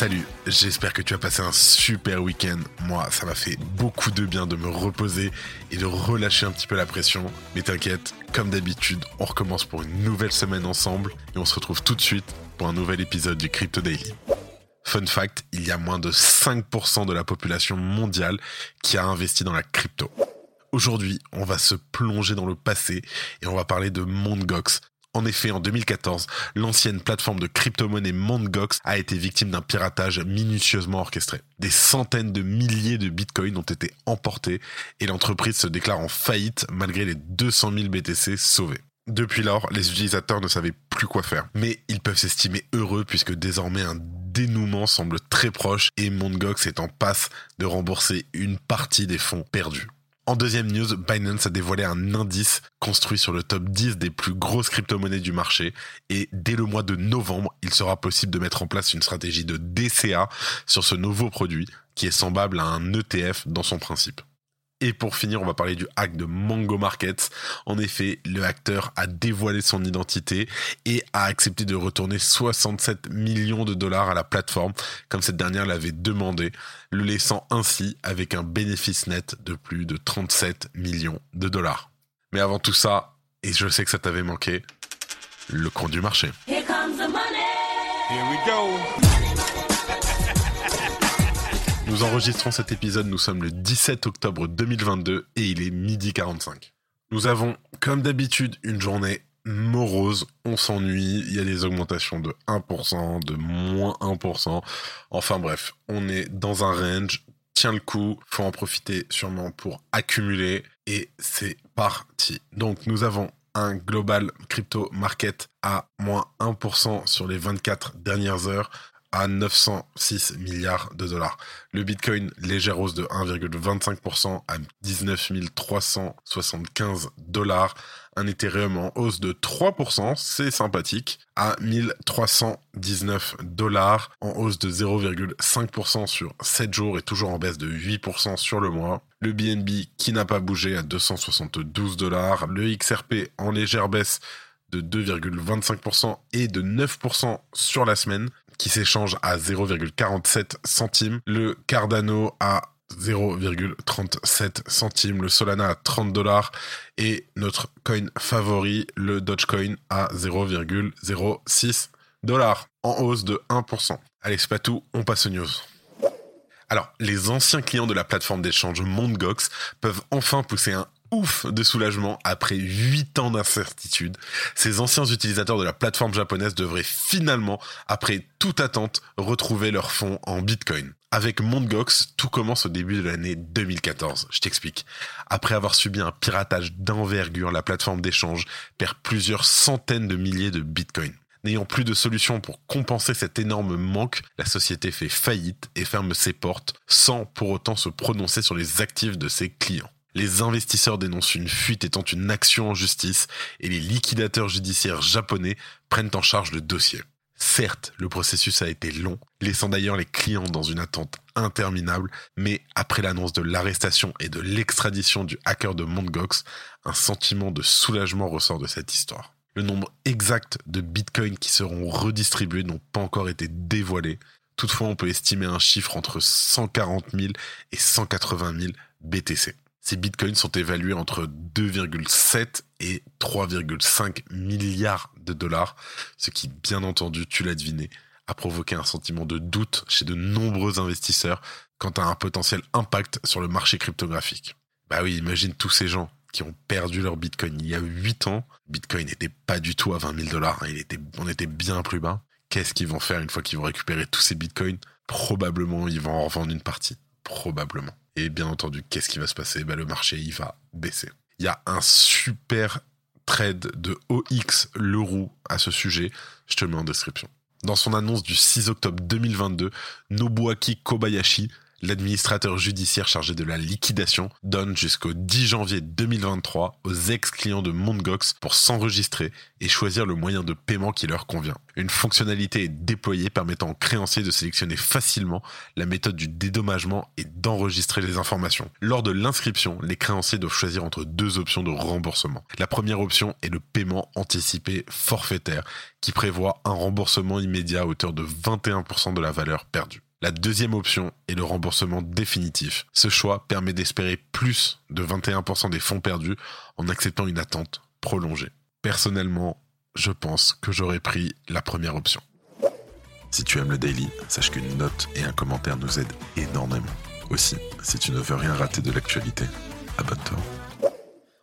Salut, j'espère que tu as passé un super week-end. Moi, ça m'a fait beaucoup de bien de me reposer et de relâcher un petit peu la pression. Mais t'inquiète, comme d'habitude, on recommence pour une nouvelle semaine ensemble et on se retrouve tout de suite pour un nouvel épisode du Crypto Daily. Fun fact, il y a moins de 5% de la population mondiale qui a investi dans la crypto. Aujourd'hui, on va se plonger dans le passé et on va parler de Mondgox, en effet, en 2014, l'ancienne plateforme de crypto-monnaie Mt. a été victime d'un piratage minutieusement orchestré. Des centaines de milliers de bitcoins ont été emportés et l'entreprise se déclare en faillite malgré les 200 000 BTC sauvés. Depuis lors, les utilisateurs ne savaient plus quoi faire. Mais ils peuvent s'estimer heureux puisque désormais un dénouement semble très proche et Mt. est en passe de rembourser une partie des fonds perdus. En deuxième news, Binance a dévoilé un indice construit sur le top 10 des plus grosses crypto-monnaies du marché et dès le mois de novembre, il sera possible de mettre en place une stratégie de DCA sur ce nouveau produit qui est semblable à un ETF dans son principe. Et pour finir, on va parler du hack de Mango Markets. En effet, le hacker a dévoilé son identité et a accepté de retourner 67 millions de dollars à la plateforme, comme cette dernière l'avait demandé, le laissant ainsi avec un bénéfice net de plus de 37 millions de dollars. Mais avant tout ça, et je sais que ça t'avait manqué, le compte du marché. Here comes the money. Here we go. Nous enregistrons cet épisode, nous sommes le 17 octobre 2022 et il est midi 45. Nous avons, comme d'habitude, une journée morose, on s'ennuie, il y a des augmentations de 1%, de moins 1%, enfin bref, on est dans un range, tiens le coup, faut en profiter sûrement pour accumuler et c'est parti. Donc nous avons un global crypto market à moins 1% sur les 24 dernières heures à 906 milliards de dollars. Le Bitcoin, légère hausse de 1,25% à 19 375 dollars. Un Ethereum en hausse de 3%, c'est sympathique, à 1319 dollars, en hausse de 0,5% sur 7 jours et toujours en baisse de 8% sur le mois. Le BNB qui n'a pas bougé à 272 dollars. Le XRP en légère baisse de 2,25% et de 9% sur la semaine qui s'échange à 0,47 centimes, le Cardano à 0,37 centimes, le Solana à 30 dollars et notre coin favori, le Dogecoin à 0,06 dollars, en hausse de 1%. Allez, c'est pas tout, on passe aux news. Alors, les anciens clients de la plateforme d'échange MondGox peuvent enfin pousser un ouf de soulagement après 8 ans d'incertitude. Ces anciens utilisateurs de la plateforme japonaise devraient finalement, après toute attente, retrouver leurs fonds en Bitcoin. Avec Mondgox, tout commence au début de l'année 2014. Je t'explique. Après avoir subi un piratage d'envergure, la plateforme d'échange perd plusieurs centaines de milliers de bitcoins. N'ayant plus de solution pour compenser cet énorme manque, la société fait faillite et ferme ses portes sans pour autant se prononcer sur les actifs de ses clients. Les investisseurs dénoncent une fuite étant une action en justice et les liquidateurs judiciaires japonais prennent en charge le dossier. Certes, le processus a été long, laissant d'ailleurs les clients dans une attente interminable, mais après l'annonce de l'arrestation et de l'extradition du hacker de Mondgox, un sentiment de soulagement ressort de cette histoire. Le nombre exact de bitcoins qui seront redistribués n'ont pas encore été dévoilés. Toutefois, on peut estimer un chiffre entre 140 000 et 180 000 BTC. Ces bitcoins sont évalués entre 2,7 et 3,5 milliards de dollars, ce qui, bien entendu, tu l'as deviné, a provoqué un sentiment de doute chez de nombreux investisseurs quant à un potentiel impact sur le marché cryptographique. Bah oui, imagine tous ces gens qui ont perdu leur bitcoin il y a 8 ans. Bitcoin n'était pas du tout à 20 000 dollars, hein. on était bien plus bas. Qu'est-ce qu'ils vont faire une fois qu'ils vont récupérer tous ces bitcoins? Probablement, ils vont en revendre une partie. Probablement. Et bien entendu, qu'est-ce qui va se passer? Ben, Le marché, il va baisser. Il y a un super trade de OX Leroux à ce sujet. Je te le mets en description. Dans son annonce du 6 octobre 2022, Nobuaki Kobayashi, L'administrateur judiciaire chargé de la liquidation donne jusqu'au 10 janvier 2023 aux ex-clients de Mondgox pour s'enregistrer et choisir le moyen de paiement qui leur convient. Une fonctionnalité est déployée permettant aux créanciers de sélectionner facilement la méthode du dédommagement et d'enregistrer les informations. Lors de l'inscription, les créanciers doivent choisir entre deux options de remboursement. La première option est le paiement anticipé forfaitaire qui prévoit un remboursement immédiat à hauteur de 21% de la valeur perdue. La deuxième option est le remboursement définitif. Ce choix permet d'espérer plus de 21% des fonds perdus en acceptant une attente prolongée. Personnellement, je pense que j'aurais pris la première option. Si tu aimes le daily, sache qu'une note et un commentaire nous aident énormément. Aussi, si tu ne veux rien rater de l'actualité, abonne-toi.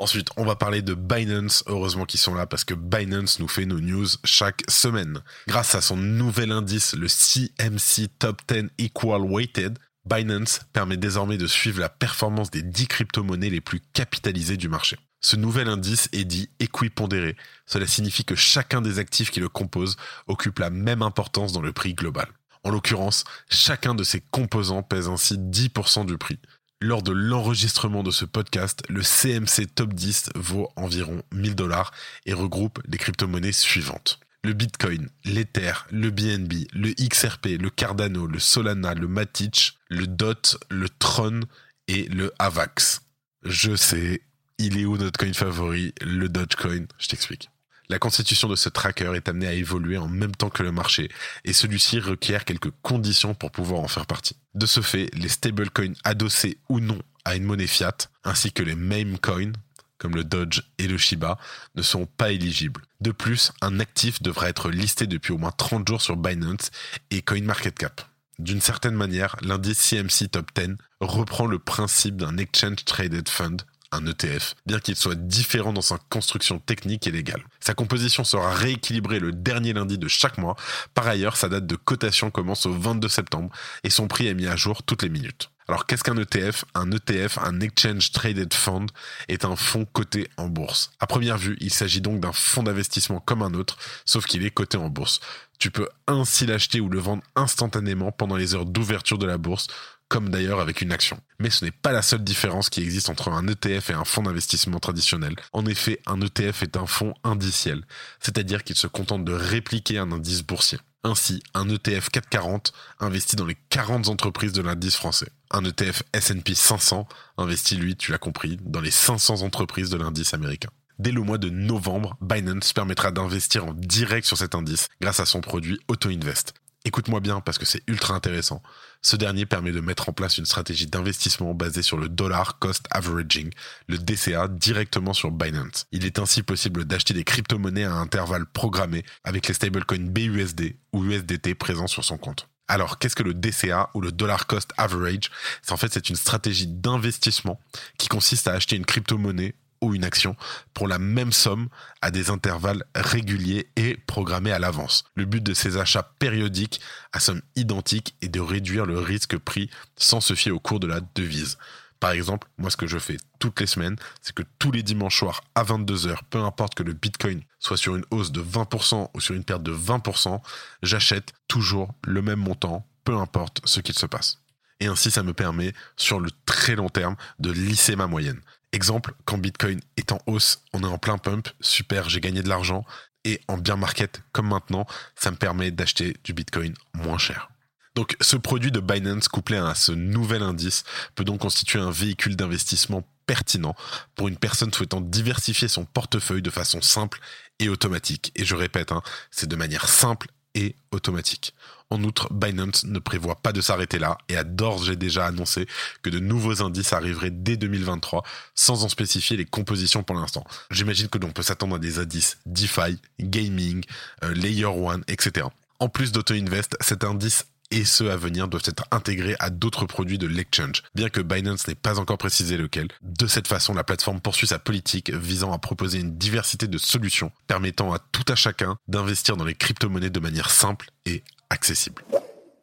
Ensuite, on va parler de Binance. Heureusement qu'ils sont là parce que Binance nous fait nos news chaque semaine. Grâce à son nouvel indice, le CMC Top 10 Equal Weighted, Binance permet désormais de suivre la performance des 10 crypto-monnaies les plus capitalisées du marché. Ce nouvel indice est dit équipondéré. Cela signifie que chacun des actifs qui le composent occupe la même importance dans le prix global. En l'occurrence, chacun de ces composants pèse ainsi 10% du prix. Lors de l'enregistrement de ce podcast, le CMC Top 10 vaut environ 1000 dollars et regroupe les crypto-monnaies suivantes. Le Bitcoin, l'Ether, le BNB, le XRP, le Cardano, le Solana, le Matic, le DOT, le Tron et le AVAX. Je sais, il est où notre coin favori, le Dogecoin? Je t'explique. La constitution de ce tracker est amenée à évoluer en même temps que le marché, et celui-ci requiert quelques conditions pour pouvoir en faire partie. De ce fait, les stablecoins adossés ou non à une monnaie fiat, ainsi que les meme coins, comme le Dodge et le Shiba, ne sont pas éligibles. De plus, un actif devra être listé depuis au moins 30 jours sur Binance et CoinMarketCap. D'une certaine manière, l'indice CMC Top 10 reprend le principe d'un Exchange Traded Fund, un ETF, bien qu'il soit différent dans sa construction technique et légale. Sa composition sera rééquilibrée le dernier lundi de chaque mois. Par ailleurs, sa date de cotation commence au 22 septembre et son prix est mis à jour toutes les minutes. Alors qu'est-ce qu'un ETF Un ETF, un Exchange Traded Fund, est un fonds coté en bourse. À première vue, il s'agit donc d'un fonds d'investissement comme un autre, sauf qu'il est coté en bourse. Tu peux ainsi l'acheter ou le vendre instantanément pendant les heures d'ouverture de la bourse, comme d'ailleurs avec une action. Mais ce n'est pas la seule différence qui existe entre un ETF et un fonds d'investissement traditionnel. En effet, un ETF est un fonds indiciel, c'est-à-dire qu'il se contente de répliquer un indice boursier. Ainsi, un ETF 440 investit dans les 40 entreprises de l'indice français. Un ETF S&P 500 investit, lui, tu l'as compris, dans les 500 entreprises de l'indice américain. Dès le mois de novembre, Binance permettra d'investir en direct sur cet indice grâce à son produit AutoInvest. Écoute-moi bien parce que c'est ultra intéressant. Ce dernier permet de mettre en place une stratégie d'investissement basée sur le dollar cost averaging, le DCA, directement sur Binance. Il est ainsi possible d'acheter des crypto-monnaies à intervalles programmés avec les stablecoins BUSD ou USDT présents sur son compte. Alors, qu'est-ce que le DCA ou le dollar cost average? C'est en fait c'est une stratégie d'investissement qui consiste à acheter une crypto-monnaie ou une action pour la même somme à des intervalles réguliers et programmés à l'avance. Le but de ces achats périodiques à somme identique est de réduire le risque pris sans se fier au cours de la devise. Par exemple, moi ce que je fais toutes les semaines, c'est que tous les dimanches soirs à 22h, peu importe que le Bitcoin soit sur une hausse de 20% ou sur une perte de 20%, j'achète toujours le même montant, peu importe ce qu'il se passe. Et ainsi, ça me permet, sur le très long terme, de lisser ma moyenne. Exemple, quand Bitcoin est en hausse, on est en plein pump, super, j'ai gagné de l'argent. Et en bien market, comme maintenant, ça me permet d'acheter du Bitcoin moins cher. Donc ce produit de Binance couplé à ce nouvel indice peut donc constituer un véhicule d'investissement pertinent pour une personne souhaitant diversifier son portefeuille de façon simple et automatique. Et je répète, hein, c'est de manière simple et automatique. En outre, Binance ne prévoit pas de s'arrêter là et a d'ores et déjà annoncé que de nouveaux indices arriveraient dès 2023 sans en spécifier les compositions pour l'instant. J'imagine que l'on peut s'attendre à des indices DeFi, gaming, euh, Layer One, etc. En plus d'AutoInvest, cet indice et ceux à venir doivent être intégrés à d'autres produits de l'exchange, bien que Binance n'ait pas encore précisé lequel. De cette façon, la plateforme poursuit sa politique visant à proposer une diversité de solutions permettant à tout à chacun d'investir dans les crypto-monnaies de manière simple et accessible.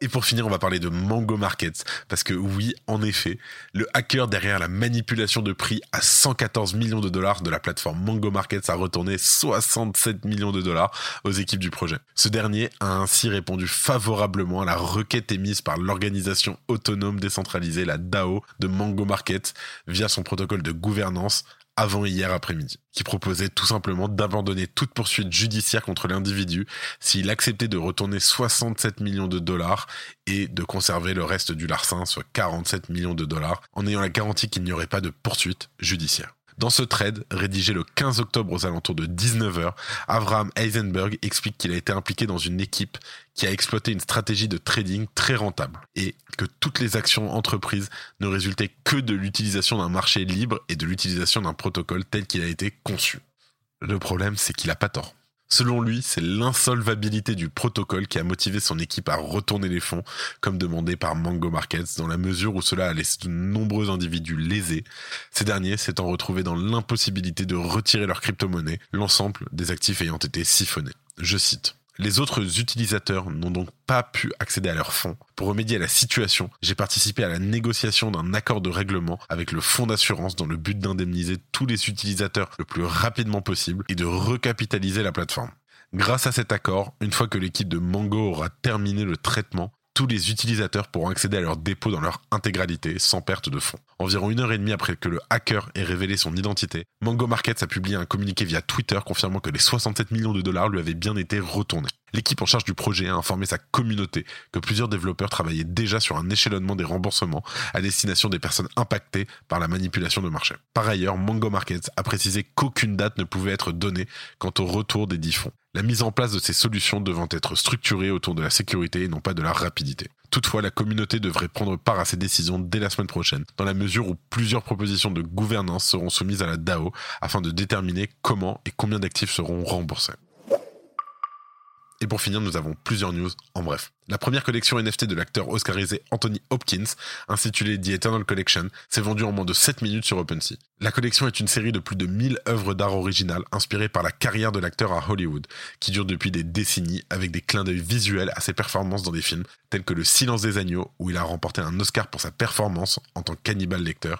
Et pour finir, on va parler de Mango Markets, parce que oui, en effet, le hacker derrière la manipulation de prix à 114 millions de dollars de la plateforme Mango Markets a retourné 67 millions de dollars aux équipes du projet. Ce dernier a ainsi répondu favorablement à la requête émise par l'organisation autonome décentralisée, la DAO, de Mango Markets, via son protocole de gouvernance avant hier après-midi, qui proposait tout simplement d'abandonner toute poursuite judiciaire contre l'individu s'il acceptait de retourner 67 millions de dollars et de conserver le reste du larcin, soit 47 millions de dollars, en ayant la garantie qu'il n'y aurait pas de poursuite judiciaire. Dans ce trade, rédigé le 15 octobre aux alentours de 19h, Avraham Eisenberg explique qu'il a été impliqué dans une équipe qui a exploité une stratégie de trading très rentable et que toutes les actions entreprises ne résultaient que de l'utilisation d'un marché libre et de l'utilisation d'un protocole tel qu'il a été conçu. Le problème, c'est qu'il n'a pas tort. Selon lui, c'est l'insolvabilité du protocole qui a motivé son équipe à retourner les fonds, comme demandé par Mango Markets, dans la mesure où cela a laissé de nombreux individus lésés, ces derniers s'étant retrouvés dans l'impossibilité de retirer leur crypto-monnaie, l'ensemble des actifs ayant été siphonnés. Je cite. Les autres utilisateurs n'ont donc pas pu accéder à leurs fonds. Pour remédier à la situation, j'ai participé à la négociation d'un accord de règlement avec le fonds d'assurance dans le but d'indemniser tous les utilisateurs le plus rapidement possible et de recapitaliser la plateforme. Grâce à cet accord, une fois que l'équipe de Mango aura terminé le traitement, tous les utilisateurs pourront accéder à leur dépôt dans leur intégralité sans perte de fonds. Environ une heure et demie après que le hacker ait révélé son identité, Mango Markets a publié un communiqué via Twitter confirmant que les 67 millions de dollars lui avaient bien été retournés. L'équipe en charge du projet a informé sa communauté que plusieurs développeurs travaillaient déjà sur un échelonnement des remboursements à destination des personnes impactées par la manipulation de marché. Par ailleurs, Mango Markets a précisé qu'aucune date ne pouvait être donnée quant au retour des dix fonds la mise en place de ces solutions devant être structurée autour de la sécurité et non pas de la rapidité. Toutefois, la communauté devrait prendre part à ces décisions dès la semaine prochaine, dans la mesure où plusieurs propositions de gouvernance seront soumises à la DAO afin de déterminer comment et combien d'actifs seront remboursés. Et pour finir, nous avons plusieurs news en bref. La première collection NFT de l'acteur oscarisé Anthony Hopkins, intitulée The Eternal Collection, s'est vendue en moins de 7 minutes sur OpenSea. La collection est une série de plus de 1000 œuvres d'art originales inspirées par la carrière de l'acteur à Hollywood, qui dure depuis des décennies avec des clins d'œil visuels à ses performances dans des films tels que Le Silence des Agneaux, où il a remporté un Oscar pour sa performance en tant qu'Hannibal Lecter,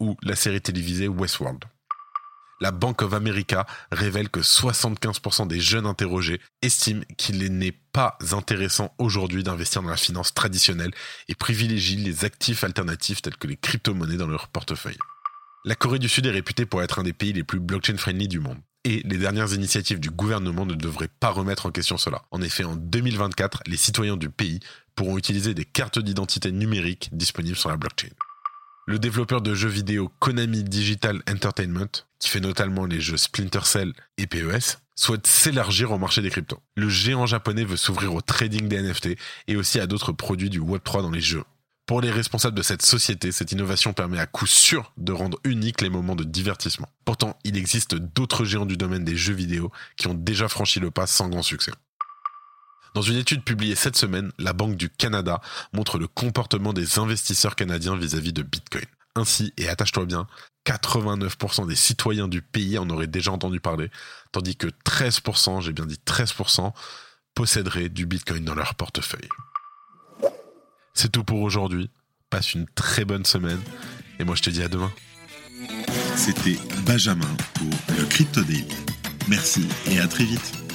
ou la série télévisée Westworld la Bank of America révèle que 75% des jeunes interrogés estiment qu'il n'est pas intéressant aujourd'hui d'investir dans la finance traditionnelle et privilégient les actifs alternatifs tels que les crypto-monnaies dans leur portefeuille. La Corée du Sud est réputée pour être un des pays les plus blockchain-friendly du monde. Et les dernières initiatives du gouvernement ne devraient pas remettre en question cela. En effet, en 2024, les citoyens du pays pourront utiliser des cartes d'identité numériques disponibles sur la blockchain. Le développeur de jeux vidéo Konami Digital Entertainment, qui fait notamment les jeux Splinter Cell et PES, souhaite s'élargir au marché des cryptos. Le géant japonais veut s'ouvrir au trading des NFT et aussi à d'autres produits du Web3 dans les jeux. Pour les responsables de cette société, cette innovation permet à coup sûr de rendre uniques les moments de divertissement. Pourtant, il existe d'autres géants du domaine des jeux vidéo qui ont déjà franchi le pas sans grand succès. Dans une étude publiée cette semaine, la Banque du Canada montre le comportement des investisseurs canadiens vis-à-vis de Bitcoin. Ainsi, et attache-toi bien, 89% des citoyens du pays en auraient déjà entendu parler, tandis que 13%, j'ai bien dit 13%, posséderaient du Bitcoin dans leur portefeuille. C'est tout pour aujourd'hui. Passe une très bonne semaine et moi je te dis à demain. C'était Benjamin pour le Crypto Daily. Merci et à très vite.